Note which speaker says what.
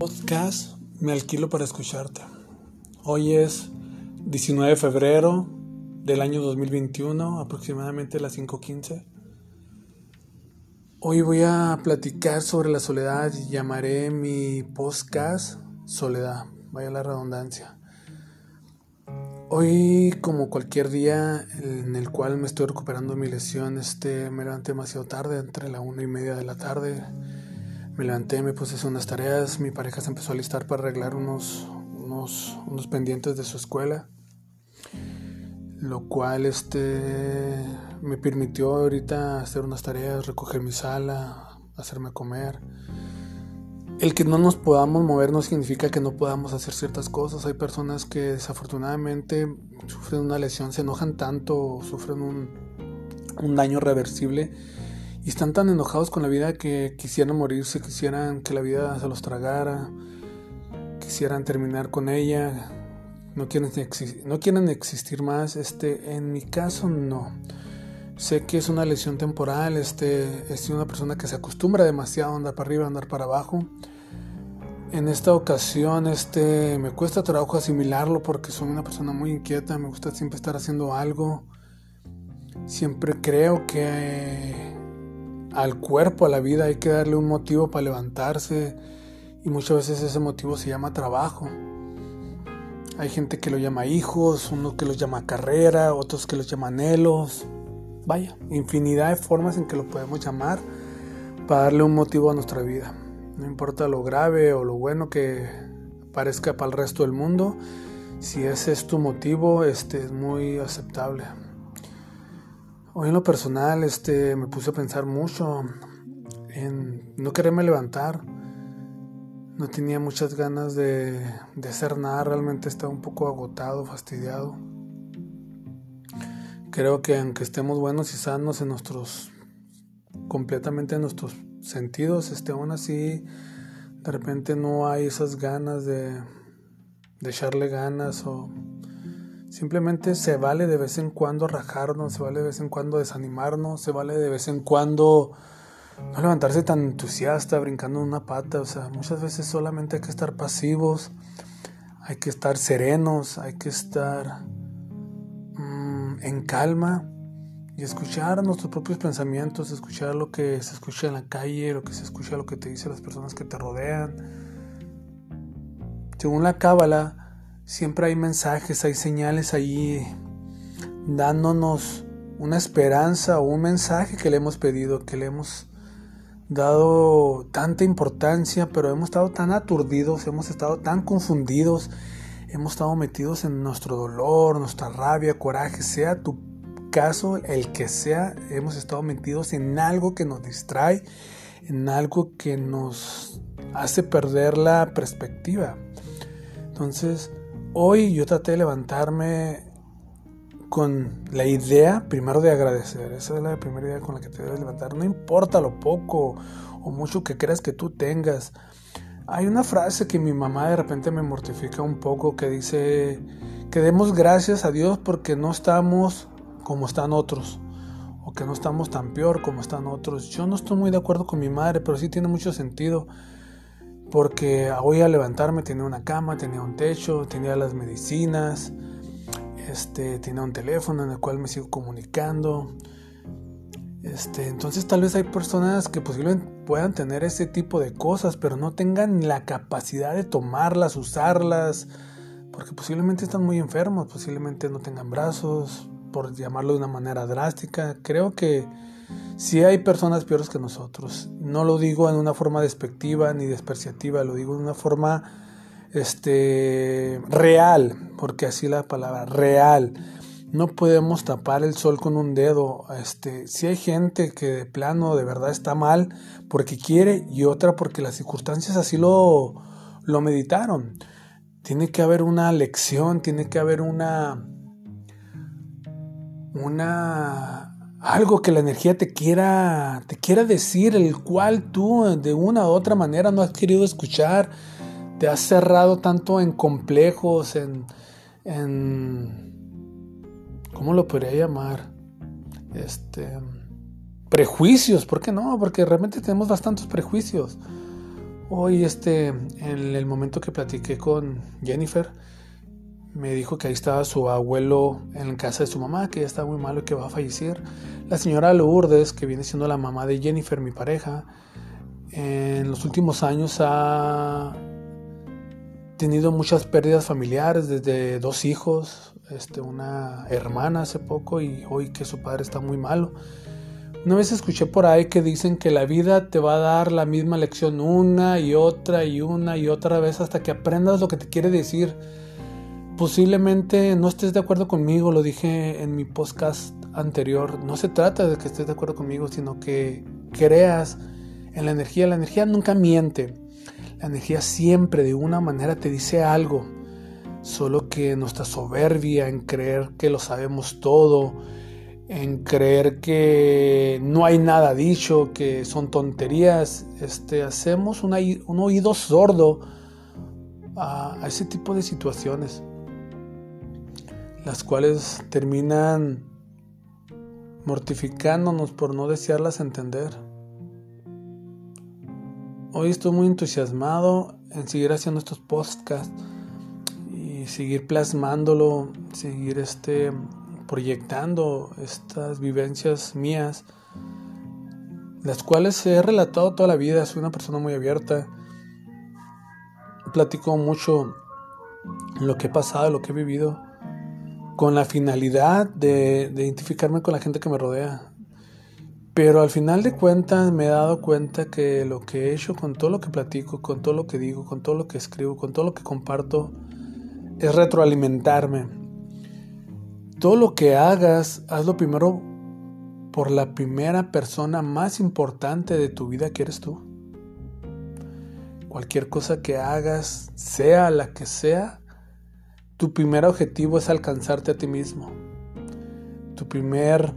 Speaker 1: Podcast Me alquilo para escucharte. Hoy es 19 de febrero del año 2021, aproximadamente las 5.15. Hoy voy a platicar sobre la soledad y llamaré mi podcast Soledad, vaya la redundancia. Hoy, como cualquier día en el cual me estoy recuperando mi lesión, este, me levanté demasiado tarde, entre la una y media de la tarde. Me levanté, me puse a hacer unas tareas, mi pareja se empezó a listar para arreglar unos, unos, pendientes de su escuela, lo cual este, me permitió ahorita hacer unas tareas, recoger mi sala, hacerme comer el que no nos podamos mover no significa que no podamos hacer ciertas cosas. Hay personas que desafortunadamente sufren una lesión, se enojan tanto, sufren un, un daño reversible y están tan enojados con la vida que quisieran morirse, quisieran que la vida se los tragara, quisieran terminar con ella, no quieren, no quieren existir más. Este, en mi caso no. Sé que es una lesión temporal, este, es una persona que se acostumbra demasiado a andar para arriba, a andar para abajo. En esta ocasión este, me cuesta trabajo asimilarlo porque soy una persona muy inquieta, me gusta siempre estar haciendo algo. Siempre creo que al cuerpo, a la vida hay que darle un motivo para levantarse y muchas veces ese motivo se llama trabajo. Hay gente que lo llama hijos, uno que los llama carrera, otros que los llama anhelos vaya, infinidad de formas en que lo podemos llamar para darle un motivo a nuestra vida. No importa lo grave o lo bueno que parezca para el resto del mundo, si ese es tu motivo, este es muy aceptable. Hoy en lo personal este, me puse a pensar mucho en no quererme levantar. No tenía muchas ganas de, hacer nada, realmente estaba un poco agotado, fastidiado. Creo que aunque estemos buenos y sanos en nuestros, completamente en nuestros sentidos, este, aún así, de repente no hay esas ganas de, de echarle ganas o simplemente se vale de vez en cuando rajarnos, se vale de vez en cuando desanimarnos, se vale de vez en cuando no levantarse tan entusiasta, brincando en una pata, o sea, muchas veces solamente hay que estar pasivos, hay que estar serenos, hay que estar en calma y escuchar nuestros propios pensamientos, escuchar lo que se escucha en la calle, lo que se escucha, lo que te dicen las personas que te rodean. Según la cábala, siempre hay mensajes, hay señales ahí dándonos una esperanza o un mensaje que le hemos pedido, que le hemos dado tanta importancia, pero hemos estado tan aturdidos, hemos estado tan confundidos hemos estado metidos en nuestro dolor, nuestra rabia, coraje, sea tu caso, el que sea, hemos estado metidos en algo que nos distrae, en algo que nos hace perder la perspectiva. Entonces, hoy yo traté de levantarme con la idea primero de agradecer. Esa es la primera idea con la que te debes levantar. No importa lo poco o mucho que creas que tú tengas. Hay una frase que mi mamá de repente me mortifica un poco que dice que demos gracias a Dios porque no estamos como están otros o que no estamos tan peor como están otros. Yo no estoy muy de acuerdo con mi madre, pero sí tiene mucho sentido porque hoy al levantarme tenía una cama, tenía un techo, tenía las medicinas, este, tenía un teléfono en el cual me sigo comunicando. Este, entonces tal vez hay personas que posiblemente puedan tener ese tipo de cosas, pero no tengan la capacidad de tomarlas, usarlas, porque posiblemente están muy enfermos, posiblemente no tengan brazos, por llamarlo de una manera drástica. Creo que sí hay personas peores que nosotros. No lo digo en una forma despectiva ni despreciativa, lo digo en una forma este real, porque así la palabra real no podemos tapar el sol con un dedo. Este, si hay gente que de plano de verdad está mal porque quiere y otra porque las circunstancias así lo, lo meditaron. Tiene que haber una lección, tiene que haber una una algo que la energía te quiera te quiera decir, el cual tú de una u otra manera no has querido escuchar, te has cerrado tanto en complejos, en, en ¿cómo lo podría llamar? Este, prejuicios, ¿por qué no? Porque realmente tenemos bastantes prejuicios. Hoy, este, en el momento que platiqué con Jennifer, me dijo que ahí estaba su abuelo en casa de su mamá, que ya está muy malo y que va a fallecer. La señora Lourdes, que viene siendo la mamá de Jennifer, mi pareja, en los últimos años ha tenido muchas pérdidas familiares, desde dos hijos, este, una hermana hace poco y hoy que su padre está muy malo. Una vez escuché por ahí que dicen que la vida te va a dar la misma lección una y otra y una y otra vez hasta que aprendas lo que te quiere decir. Posiblemente no estés de acuerdo conmigo, lo dije en mi podcast anterior. No se trata de que estés de acuerdo conmigo, sino que creas en la energía. La energía nunca miente. La energía siempre de una manera te dice algo. Solo que nuestra soberbia en creer que lo sabemos todo, en creer que no hay nada dicho, que son tonterías, este, hacemos un, oído sordo a, a ese tipo de situaciones, las cuales terminan mortificándonos por no desearlas entender. Hoy estoy muy entusiasmado en seguir haciendo estos podcasts y seguir plasmándolo, seguir este proyectando estas vivencias mías, las cuales he relatado toda la vida. Soy una persona muy abierta. Platico mucho lo que he pasado, lo que he vivido, con la finalidad de, de identificarme con la gente que me rodea. Pero al final de cuentas me he dado cuenta que lo que he hecho con todo lo que platico, con todo lo que digo, con todo lo que escribo, con todo lo que comparto, es retroalimentarme todo lo que hagas, hazlo primero por la primera persona más importante de tu vida que eres tú. Cualquier cosa que hagas, sea la que sea, tu primer objetivo es alcanzarte a ti mismo. Tu primer